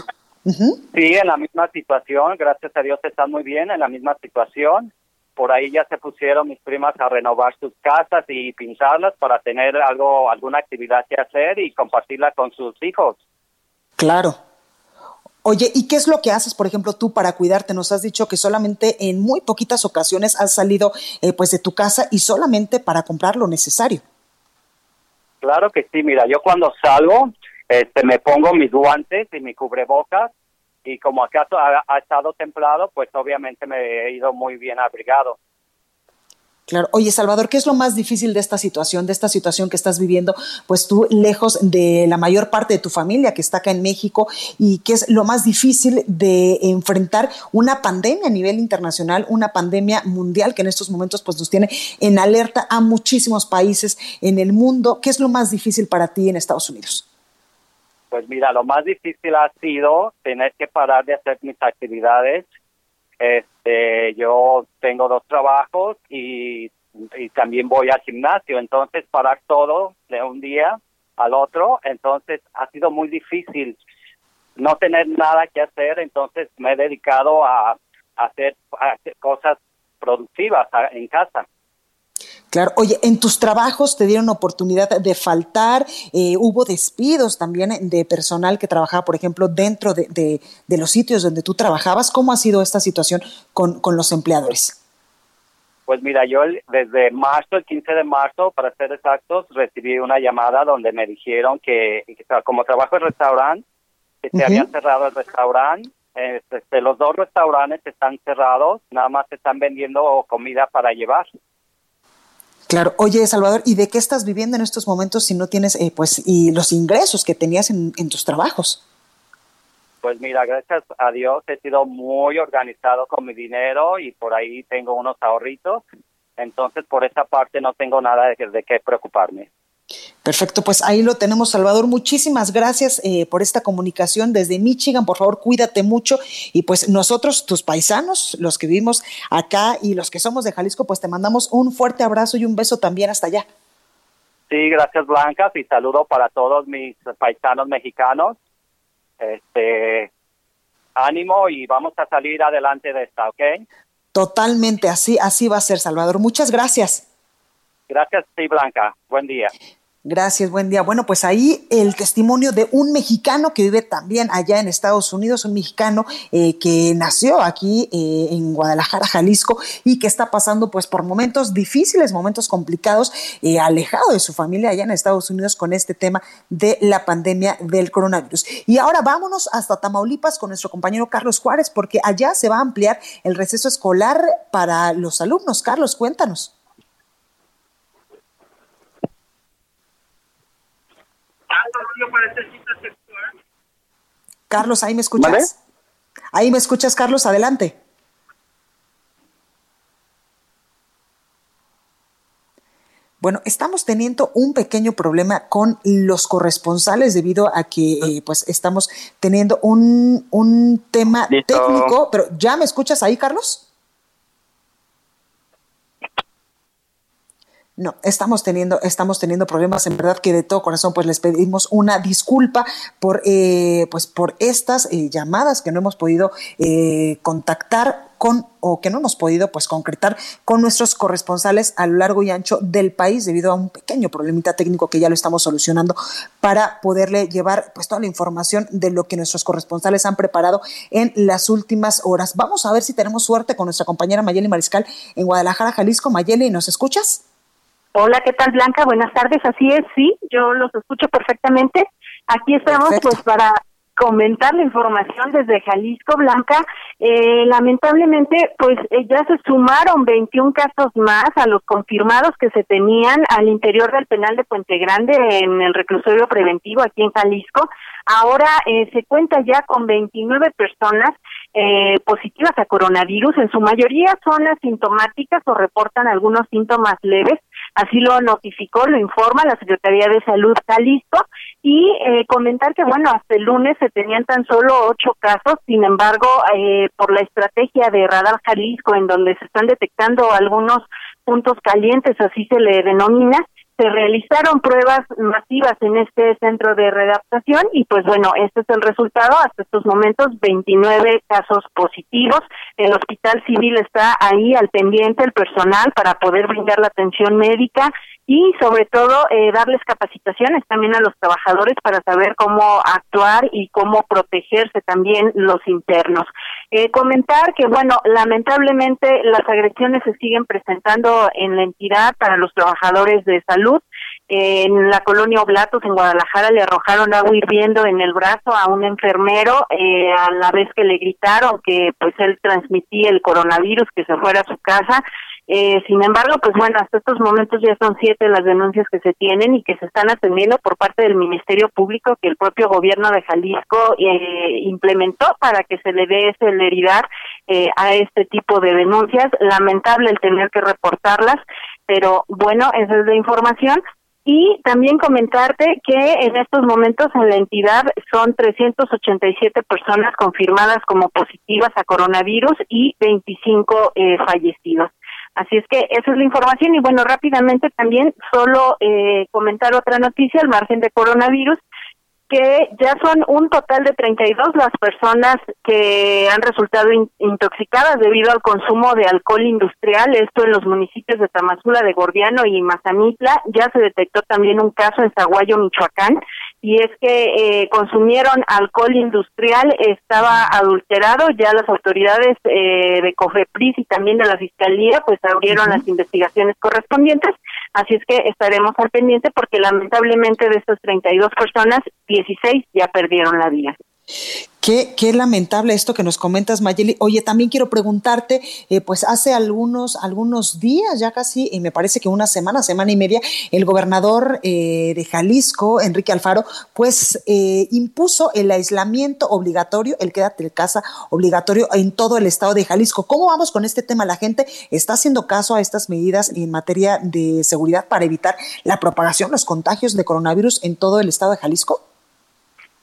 Sí, en la misma situación, gracias a Dios están muy bien, en la misma situación por ahí ya se pusieron mis primas a renovar sus casas y pintarlas para tener algo, alguna actividad que hacer y compartirla con sus hijos. Claro. Oye, ¿y qué es lo que haces, por ejemplo, tú para cuidarte? Nos has dicho que solamente en muy poquitas ocasiones has salido eh, pues de tu casa y solamente para comprar lo necesario. Claro que sí, mira, yo cuando salgo, este, me pongo mis guantes y mi cubrebocas y como acá ha, estado templado, pues obviamente me he ido muy bien abrigado. Claro. Oye, Salvador, ¿qué es lo más difícil de esta situación, de esta situación que estás viviendo? Pues tú lejos de la mayor parte de tu familia que está acá en México y qué es lo más difícil de enfrentar una pandemia a nivel internacional, una pandemia mundial que en estos momentos pues nos tiene en alerta a muchísimos países en el mundo. ¿Qué es lo más difícil para ti en Estados Unidos? Pues mira, lo más difícil ha sido tener que parar de hacer mis actividades. Este, yo tengo dos trabajos y, también voy al gimnasio, entonces parar todo de un día al otro, entonces ha sido muy difícil no tener nada que hacer, entonces me he dedicado a hacer cosas productivas en casa. Claro, oye, en tus trabajos te dieron oportunidad de faltar, eh, hubo despidos también de personal que trabajaba, por ejemplo, dentro de, de, los sitios donde tú trabajabas. ¿Cómo ha sido esta situación con, con los empleadores? Pues mira, yo desde marzo, el 15 de marzo, para ser exactos, recibí una llamada donde me dijeron que, como trabajo en restaurante, que se había cerrado el restaurante, este, los dos restaurantes están cerrados, nada más están vendiendo comida para llevar. Claro. Oye, Salvador, ¿y de qué estás viviendo en estos momentos si no tienes, eh, pues, y los ingresos que tenías en, tus trabajos? Pues mira, gracias a Dios he sido muy organizado con mi dinero y por ahí tengo unos ahorritos. Entonces, por esa parte no tengo nada de qué preocuparme. Perfecto, pues ahí lo tenemos, Salvador. Muchísimas gracias eh, por esta comunicación desde Michigan. Por favor, cuídate mucho. Y pues nosotros, tus paisanos, los que vivimos acá y los que somos de Jalisco, pues te mandamos un fuerte abrazo y un beso también hasta allá. Sí, gracias Blanca y saludo para todos mis paisanos mexicanos. Este, ánimo y vamos a salir adelante de esta, ¿ok? Totalmente, así, así va a ser, Salvador. Muchas gracias. Gracias, sí, Blanca. Buen día. Gracias, buen día. Bueno, pues ahí el testimonio de un mexicano que vive también allá en Estados Unidos, un mexicano eh, que nació aquí eh, en Guadalajara, Jalisco, y que está pasando pues por momentos difíciles, momentos complicados, eh, alejado de su familia allá en Estados Unidos con este tema de la pandemia del coronavirus. Y ahora vámonos hasta Tamaulipas con nuestro compañero Carlos Juárez, porque allá se va a ampliar el receso escolar para los alumnos. Carlos, cuéntanos. Carlos, ¿ahí me escuchas? Ahí me escuchas, Carlos, adelante. Bueno, estamos teniendo un pequeño problema con los corresponsales debido a que eh, pues estamos teniendo un, un tema técnico, pero ¿ya me escuchas ahí, Carlos? No, estamos teniendo, estamos teniendo problemas, en verdad que de todo corazón, pues les pedimos una disculpa por, eh, pues por estas eh, llamadas que no hemos podido eh, contactar con o que no hemos podido pues concretar con nuestros corresponsales a lo largo y ancho del país debido a un pequeño problemita técnico que ya lo estamos solucionando para poderle llevar pues toda la información de lo que nuestros corresponsales han preparado en las últimas horas. Vamos a ver si tenemos suerte con nuestra compañera Mayeli Mariscal en Guadalajara, Jalisco. Mayeli, ¿nos escuchas? Hola, ¿qué tal Blanca? Buenas tardes. Así es, sí, yo los escucho perfectamente. Aquí estamos pues para comentar la información desde Jalisco, Blanca. Eh, lamentablemente, pues eh, ya se sumaron 21 casos más a los confirmados que se tenían al interior del penal de Puente Grande en el reclusorio preventivo aquí en Jalisco. Ahora eh, se cuenta ya con 29 personas eh, positivas a coronavirus. En su mayoría son asintomáticas o reportan algunos síntomas leves. Así lo notificó, lo informa la Secretaría de Salud Jalisco y eh, comentar que, bueno, hasta el lunes se tenían tan solo ocho casos, sin embargo, eh, por la estrategia de Radar Jalisco, en donde se están detectando algunos puntos calientes, así se le denomina, se realizaron pruebas masivas en este centro de readaptación y pues bueno, este es el resultado. Hasta estos momentos, 29 casos positivos. El hospital civil está ahí al pendiente, el personal, para poder brindar la atención médica y sobre todo eh, darles capacitaciones también a los trabajadores para saber cómo actuar y cómo protegerse también los internos. Eh, comentar que, bueno, lamentablemente las agresiones se siguen presentando en la entidad para los trabajadores de salud. en la colonia Oblatos, en Guadalajara, le arrojaron agua hirviendo en el brazo a un enfermero eh, a la vez que le gritaron que pues él transmitía el coronavirus, que se fuera a su casa Eh, sin embargo, pues bueno, hasta estos momentos ya son siete las denuncias que se tienen y que se están atendiendo por parte del Ministerio Público que el propio gobierno de Jalisco eh, implementó para que se le dé celeridad eh, a este tipo de denuncias. Lamentable el tener que reportarlas, pero bueno, esa es la información. Y también comentarte que en estos momentos en la entidad son 387 personas confirmadas como positivas a coronavirus y 25 eh, fallecidos. Así es que esa es la información y bueno, rápidamente también solo eh, comentar otra noticia al margen de coronavirus que ya son un total de 32 las personas que han resultado intoxicadas debido al consumo de alcohol industrial, esto en los municipios de Tamazula de Gordiano y Mazamitla. Ya se detectó también un caso en Zaguayo, Michoacán, y es que eh, consumieron alcohol industrial, estaba adulterado, ya las autoridades eh, de COFEPRIS y también de la Fiscalía pues abrieron las investigaciones correspondientes, así es que estaremos al pendiente porque lamentablemente de estas 32 personas, 16 ya perdieron la vida. Qué, qué, lamentable esto que nos comentas, Mayeli. Oye, también quiero preguntarte, eh, pues hace algunos, algunos días, ya casi, y me parece que una semana, semana y media, el gobernador eh, de Jalisco, Enrique Alfaro, pues eh, impuso el aislamiento obligatorio, el quédate en casa obligatorio en todo el estado de Jalisco. ¿Cómo vamos con este tema? ¿La gente está haciendo caso a estas medidas en materia de seguridad para evitar la propagación, los contagios de coronavirus en todo el estado de Jalisco?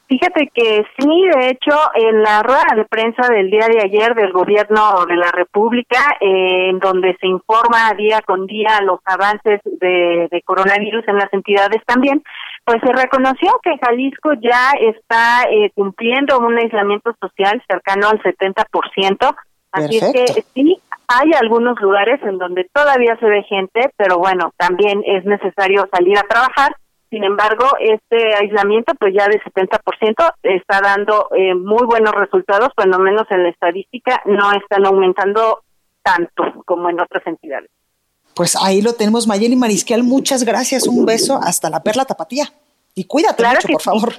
Fíjate que sí, de hecho, en la rueda de prensa del día de ayer del gobierno de la República, eh, en donde se informa día con día los avances de, coronavirus en las entidades también, pues se reconoció que Jalisco ya está eh, cumpliendo un aislamiento social cercano al 70%. Así es que sí, hay algunos lugares en donde todavía se ve gente, pero bueno, también es necesario salir a trabajar sin embargo, este aislamiento, pues ya de 70%, está dando eh, muy buenos resultados, cuando menos en la estadística no están aumentando tanto como en otras entidades. Pues ahí lo tenemos, Mayeli Marisquial, muchas gracias, un beso hasta la perla tapatía. Y cuídate mucho, por favor.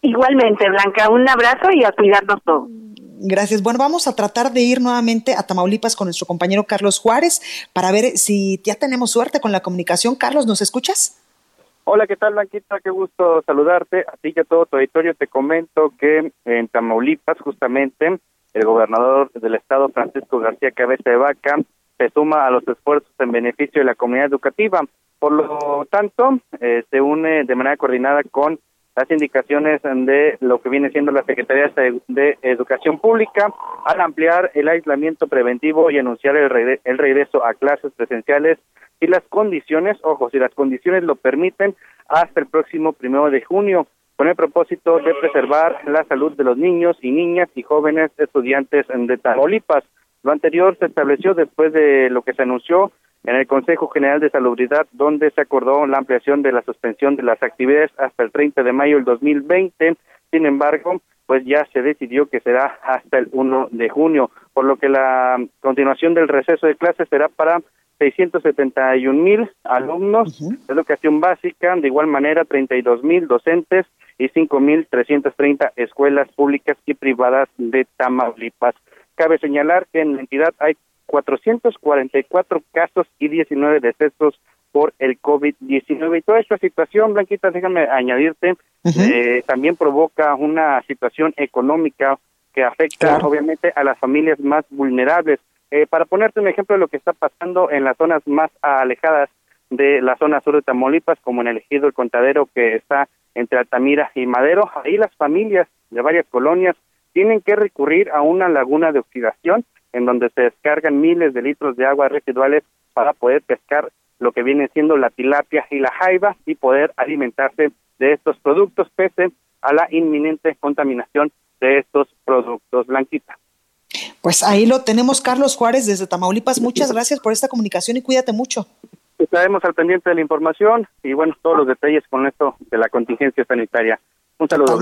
Igualmente, Blanca, un abrazo y a cuidarnos todos. Gracias. Bueno, vamos a tratar de ir nuevamente a Tamaulipas con nuestro compañero Carlos Juárez para ver si ya tenemos suerte con la comunicación. Carlos, ¿nos escuchas? Hola, ¿qué tal, Blanquita? Qué gusto saludarte. A ti a todo tu auditorio te comento que en Tamaulipas, justamente, el gobernador del estado, Francisco García Cabeza de Vaca, se suma a los esfuerzos en beneficio de la comunidad educativa. Por lo tanto, eh, se une de manera coordinada con las indicaciones de lo que viene siendo la Secretaría de Educación Pública al ampliar el aislamiento preventivo y anunciar el, regreso a clases presenciales si las condiciones, ojo, si las condiciones lo permiten, hasta el próximo primero de junio, con el propósito de preservar la salud de los niños y niñas y jóvenes estudiantes de Tamaulipas. Lo anterior se estableció después de lo que se anunció en el Consejo General de Salubridad, donde se acordó la ampliación de la suspensión de las actividades hasta el 30 de mayo del 2020. Sin embargo, pues ya se decidió que será hasta el 1 de junio, por lo que la continuación del receso de clases será para 671 mil alumnos de educación básica, de igual manera 32 mil docentes y 5 mil 330 escuelas públicas y privadas de Tamaulipas. Cabe señalar que en la entidad hay 444 casos y 19 decesos por el COVID-19. Y toda esta situación, Blanquita, déjame añadirte, eh, también provoca una situación económica que afecta obviamente a las familias más vulnerables. Eh, para ponerte un ejemplo de lo que está pasando en las zonas más alejadas de la zona sur de Tamaulipas, como en el ejido El Contadero, que está entre Altamira y Madero, ahí las familias de varias colonias tienen que recurrir a una laguna de oxidación en donde se descargan miles de litros de agua residuales para poder pescar lo que viene siendo la tilapia y la jaiba y poder alimentarse de estos productos pese a la inminente contaminación de estos productos. Blanquita. Pues ahí lo tenemos, Carlos Juárez, desde Tamaulipas. Muchas gracias por esta comunicación y cuídate mucho. Estaremos al pendiente de la información y, bueno, todos los detalles con esto de la contingencia sanitaria. Un saludo.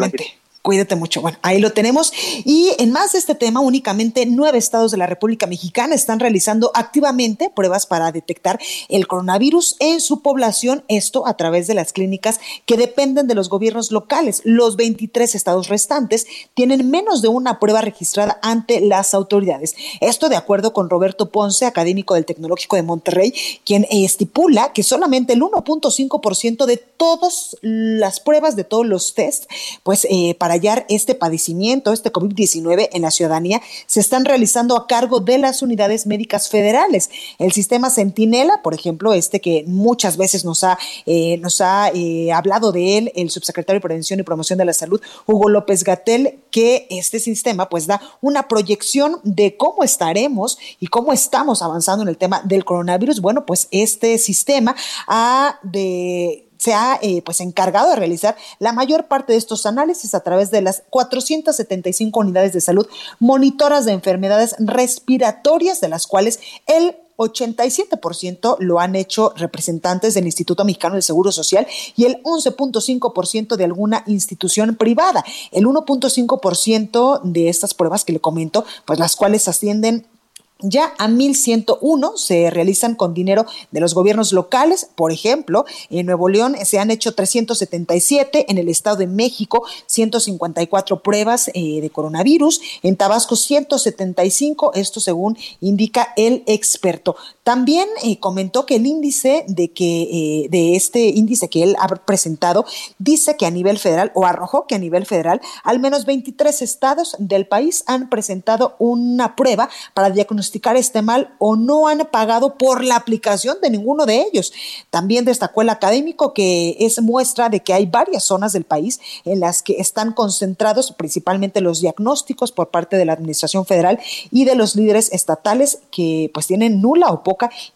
Cuídate mucho. Bueno, ahí lo tenemos. Y en más de este tema, únicamente nueve estados de la República Mexicana están realizando activamente pruebas para detectar el coronavirus en su población, esto a través de las clínicas que dependen de los gobiernos locales. Los 23 estados restantes tienen menos de una prueba registrada ante las autoridades. Esto de acuerdo con Roberto Ponce, académico del Tecnológico de Monterrey, quien estipula que solamente el 1.5% de todas las pruebas, de todos los test, pues eh, para hallar este padecimiento, este COVID-19 en la ciudadanía, se están realizando a cargo de las unidades médicas federales. El sistema Centinela, por ejemplo, este que muchas veces nos ha, eh, nos ha eh, hablado de él el subsecretario de Prevención y Promoción de la Salud, Hugo López Gatel, que este sistema pues da una proyección de cómo estaremos y cómo estamos avanzando en el tema del coronavirus. Bueno, pues este sistema ha de se ha eh, pues encargado de realizar la mayor parte de estos análisis a través de las 475 unidades de salud monitoras de enfermedades respiratorias, de las cuales el 87% lo han hecho representantes del Instituto Mexicano del Seguro Social y el 11.5% de alguna institución privada. El 1.5% de estas pruebas que le comento, pues las cuales ascienden ya a 1101 se realizan con dinero de los gobiernos locales. Por ejemplo, en Nuevo León se han hecho 377, en el Estado de México 154 pruebas eh, de coronavirus, en Tabasco 175, esto según indica el experto. También eh, comentó que el índice de que eh, de este índice que él ha presentado dice que a nivel federal o arrojó que a nivel federal al menos 23 estados del país han presentado una prueba para diagnosticar este mal o no han pagado por la aplicación de ninguno de ellos. También destacó el académico que es muestra de que hay varias zonas del país en las que están concentrados principalmente los diagnósticos por parte de la Administración Federal y de los líderes estatales que pues tienen nula o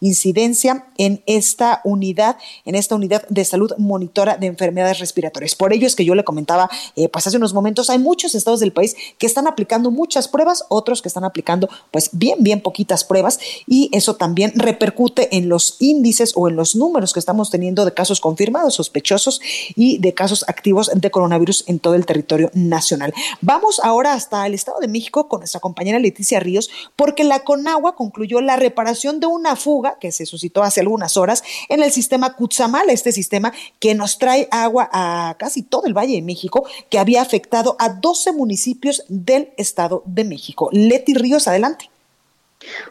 incidencia en esta unidad, en esta unidad de salud monitora de enfermedades respiratorias. Por ello es que yo le comentaba eh, pues hace unos momentos, hay muchos estados del país que están aplicando muchas pruebas, otros que están aplicando pues bien, bien poquitas pruebas y eso también repercute en los índices o en los números que estamos teniendo de casos confirmados, sospechosos y de casos activos de coronavirus en todo el territorio nacional. Vamos ahora hasta el Estado de México con nuestra compañera Leticia Ríos porque la Conagua concluyó la reparación de una fuga que se suscitó hace algunas horas en el sistema Cutzamala, este sistema que nos trae agua a casi todo el Valle de México, que había afectado a 12 municipios del Estado de México. Leti Ríos, adelante.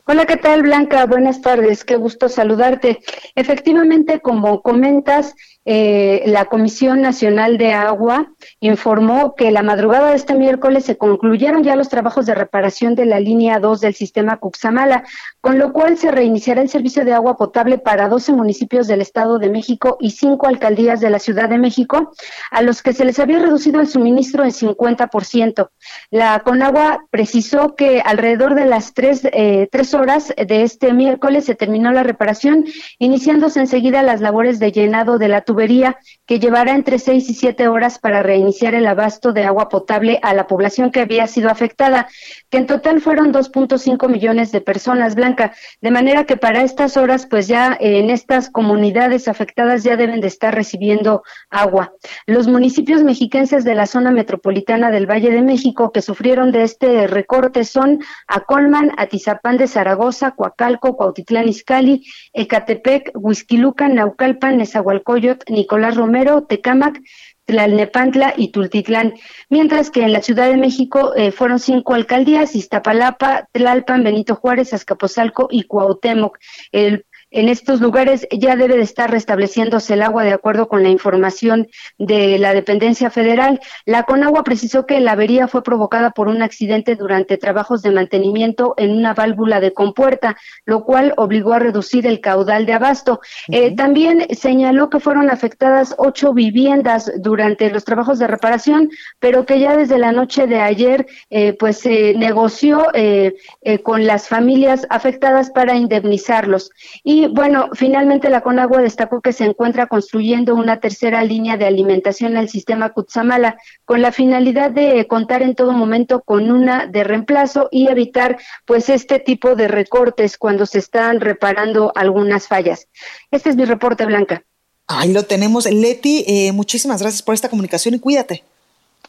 Hola, ¿qué tal Blanca? Buenas tardes, qué gusto saludarte. Efectivamente, como comentas, eh, la Comisión Nacional de Agua informó que la madrugada de este miércoles se concluyeron ya los trabajos de reparación de la línea 2 del sistema Cuxamala, con lo cual se reiniciará el servicio de agua potable para 12 municipios del Estado de México y cinco alcaldías de la Ciudad de México, a los que se les había reducido el suministro en 50%. La Conagua precisó que alrededor de las tres, eh, tres horas de este miércoles se terminó la reparación, iniciándose enseguida las labores de llenado de la tubería que llevará entre seis y siete horas para reiniciar el abasto de agua potable a la población que había sido afectada, que en total fueron 2.5 millones de personas, Blanca, de manera que para estas horas, pues ya en estas comunidades afectadas ya deben de estar recibiendo agua. Los municipios mexiquenses de la zona metropolitana del Valle de México que sufrieron de este recorte son Acolman, Atizapán de Zaragoza, Coacalco, Cuautitlán Izcalli, Ecatepec, Huizquilucan, Naucalpan, Nezahualcóyotl, Nicolás Romero, Tecámac, Tlalnepantla y Tultitlán, mientras que en la Ciudad de México eh, fueron cinco alcaldías, Iztapalapa, Tlalpan, Benito Juárez, Azcapotzalco y Cuauhtémoc. El en estos lugares ya debe de estar restableciéndose el agua de acuerdo con la información de la dependencia federal. La Conagua precisó que la avería fue provocada por un accidente durante trabajos de mantenimiento en una válvula de compuerta, lo cual obligó a reducir el caudal de abasto. Eh, también señaló que fueron afectadas ocho viviendas durante los trabajos de reparación, pero que ya desde la noche de ayer eh, pues se negoció eh, con las familias afectadas para indemnizarlos. Y y bueno, finalmente la Conagua destacó que se encuentra construyendo una tercera línea de alimentación al sistema Cutzamala con la finalidad de contar en todo momento con una de reemplazo y evitar pues este tipo de recortes cuando se están reparando algunas fallas. Este es mi reporte, Blanca. Ahí lo tenemos. Leti, eh, muchísimas gracias por esta comunicación y cuídate.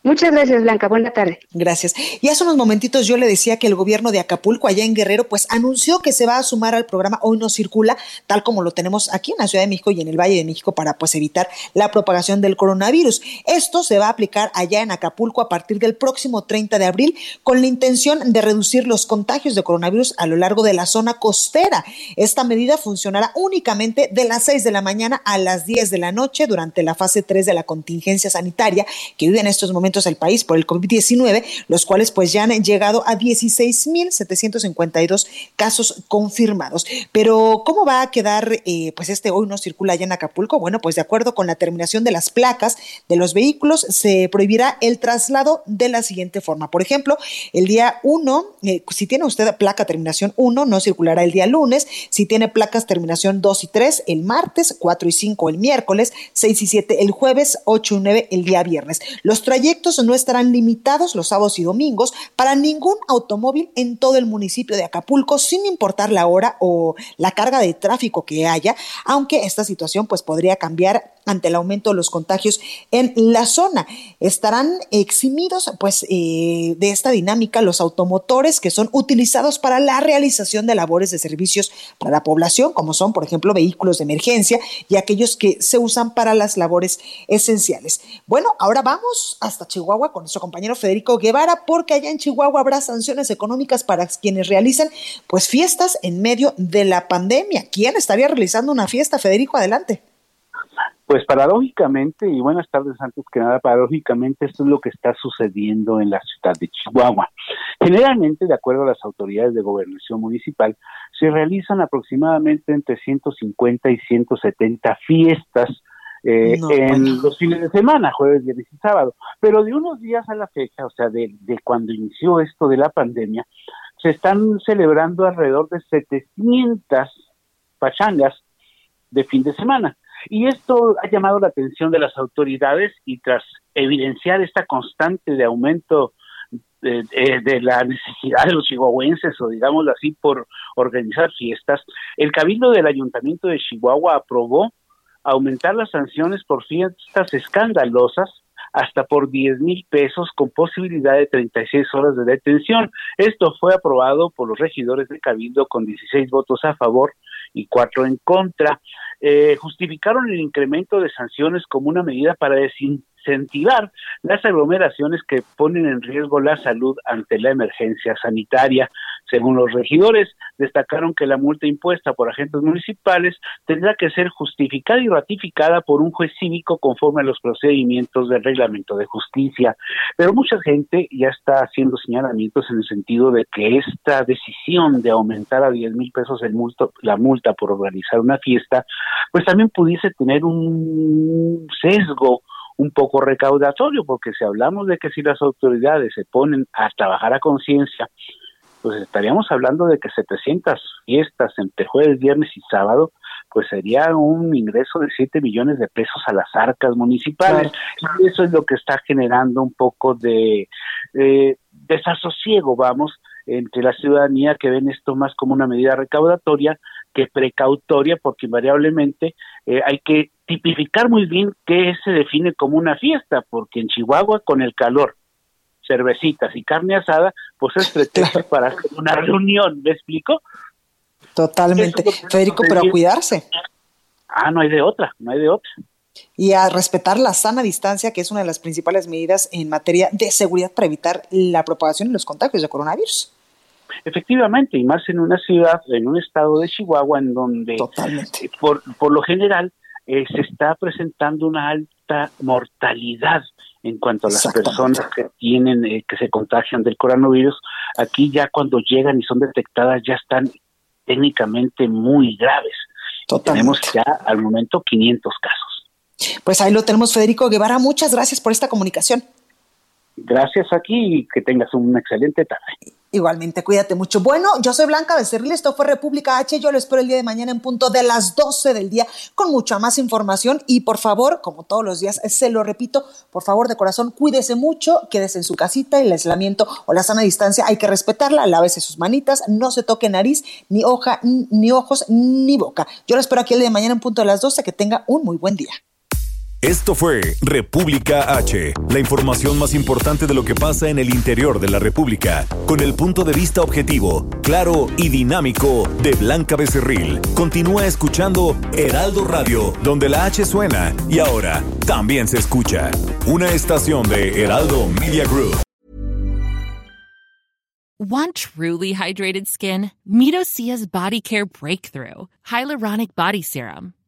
Muchas gracias, Blanca. Buena tarde. Gracias. Y hace unos momentitos yo le decía que el gobierno de Acapulco, allá en Guerrero, pues anunció que se va a sumar al programa Hoy no circula, tal como lo tenemos aquí en la Ciudad de México y en el Valle de México para pues evitar la propagación del coronavirus. Esto se va a aplicar allá en Acapulco a partir del próximo 30 de abril con la intención de reducir los contagios de coronavirus a lo largo de la zona costera. Esta medida funcionará únicamente de las 6 de la mañana a las 10 de la noche durante la fase 3 de la contingencia sanitaria que vive en estos momentos el país por el COVID-19, los cuales pues ya han llegado a 16.752 casos confirmados. Pero ¿cómo va a quedar eh, pues este hoy no circula allá en Acapulco? Bueno, pues de acuerdo con la terminación de las placas de los vehículos se prohibirá el traslado de la siguiente forma. Por ejemplo, el día 1, eh, si tiene usted placa terminación 1, no circulará el día lunes. Si tiene placas terminación 2 y 3, el martes, 4 y 5 el miércoles, 6 y 7 el jueves, 8 y 9 el día viernes. Los trayectos no estarán limitados los sábados y domingos para ningún automóvil en todo el municipio de Acapulco, sin importar la hora o la carga de tráfico que haya, aunque esta situación pues podría cambiar ante el aumento de los contagios en la zona. Estarán eximidos pues eh, de esta dinámica los automotores que son utilizados para la realización de labores de servicios para la población, como son por ejemplo vehículos de emergencia y aquellos que se usan para las labores esenciales. Bueno, ahora vamos hasta Chihuahua con nuestro compañero Federico Guevara porque allá en Chihuahua habrá sanciones económicas para quienes realicen pues fiestas en medio de la pandemia. ¿Quién estaría realizando una fiesta? Federico, adelante. Pues paradójicamente, y buenas tardes antes que nada, paradójicamente esto es lo que está sucediendo en la ciudad de Chihuahua. Generalmente, de acuerdo a las autoridades de gobernación municipal, se realizan aproximadamente entre 150 y 170 fiestas eh, en los fines de semana, jueves, viernes y sábado. Pero de unos días a la fecha, o sea, de, de cuando inició esto de la pandemia, se están celebrando alrededor de 700 pachangas de fin de semana. Y esto ha llamado la atención de las autoridades y tras evidenciar esta constante de aumento de, la necesidad de los chihuahuenses, o digámoslo así, por organizar fiestas, el Cabildo del Ayuntamiento de Chihuahua aprobó aumentar las sanciones por fiestas escandalosas hasta por 10 mil pesos con posibilidad de 36 horas de detención. Esto fue aprobado por los regidores del Cabildo con 16 votos a favor y 4 en contra. Eh, justificaron el incremento de sanciones como una medida para desincentivar las aglomeraciones que ponen en riesgo la salud ante la emergencia sanitaria. Según los regidores, destacaron que la multa impuesta por agentes municipales tendrá que ser justificada y ratificada por un juez cívico conforme a los procedimientos del reglamento de justicia. Pero mucha gente ya está haciendo señalamientos en el sentido de que esta decisión de aumentar a 10 mil pesos el la multa por organizar una fiesta, pues también pudiese tener un sesgo un poco recaudatorio, porque si hablamos de que si las autoridades se ponen a trabajar a conciencia pues estaríamos hablando de que 700 fiestas entre jueves, viernes y sábado, pues sería un ingreso de 7 millones de pesos a las arcas municipales. Y eso es lo que está generando un poco de desasosiego, vamos, entre la ciudadanía que ven esto más como una medida recaudatoria que precautoria, porque invariablemente eh, hay que tipificar muy bien qué se define como una fiesta, porque en Chihuahua con el calor cervecitas y carne asada, pues es pretexto para hacer una reunión, ¿me explico? Totalmente. Federico, pero a cuidarse. Ah, no hay de otra, no hay de otra. Y a respetar la sana distancia, que es una de las principales medidas en materia de seguridad para evitar la propagación de los contagios de coronavirus. Efectivamente, y más en una ciudad, en un estado de Chihuahua, en donde Totalmente. Por, por lo general eh, se está presentando una alta mortalidad en cuanto a las personas que tienen, eh, que se contagian del coronavirus, aquí ya cuando llegan y son detectadas ya están técnicamente muy graves. Tenemos ya al momento 500 casos. Pues ahí lo tenemos, Federico Guevara. Muchas gracias por esta comunicación. Gracias aquí y que tengas una excelente tarde. Igualmente, cuídate mucho. Bueno, yo soy Blanca Becerril, esto fue República H. Yo lo espero el día de mañana en punto de las 12 del día con mucha más información. Y por favor, como todos los días, se lo repito, por favor, de corazón, cuídese mucho, quédese en su casita. El aislamiento o la sana distancia hay que respetarla. Lávese sus manitas, no se toque nariz, ni hoja, ni ojos, ni boca. Yo lo espero aquí el día de mañana en punto de las 12. Que tenga un muy buen día. Esto fue República H, la información más importante de lo que pasa en el interior de la República, con el punto de vista objetivo, claro y dinámico de Blanca Becerril. Continúa escuchando Heraldo Radio, donde la H suena y ahora también se escucha. Una estación de Heraldo Media Group. Want truly hydrated skin? Meet Osea's Body Care Breakthrough Hyaluronic Body Serum.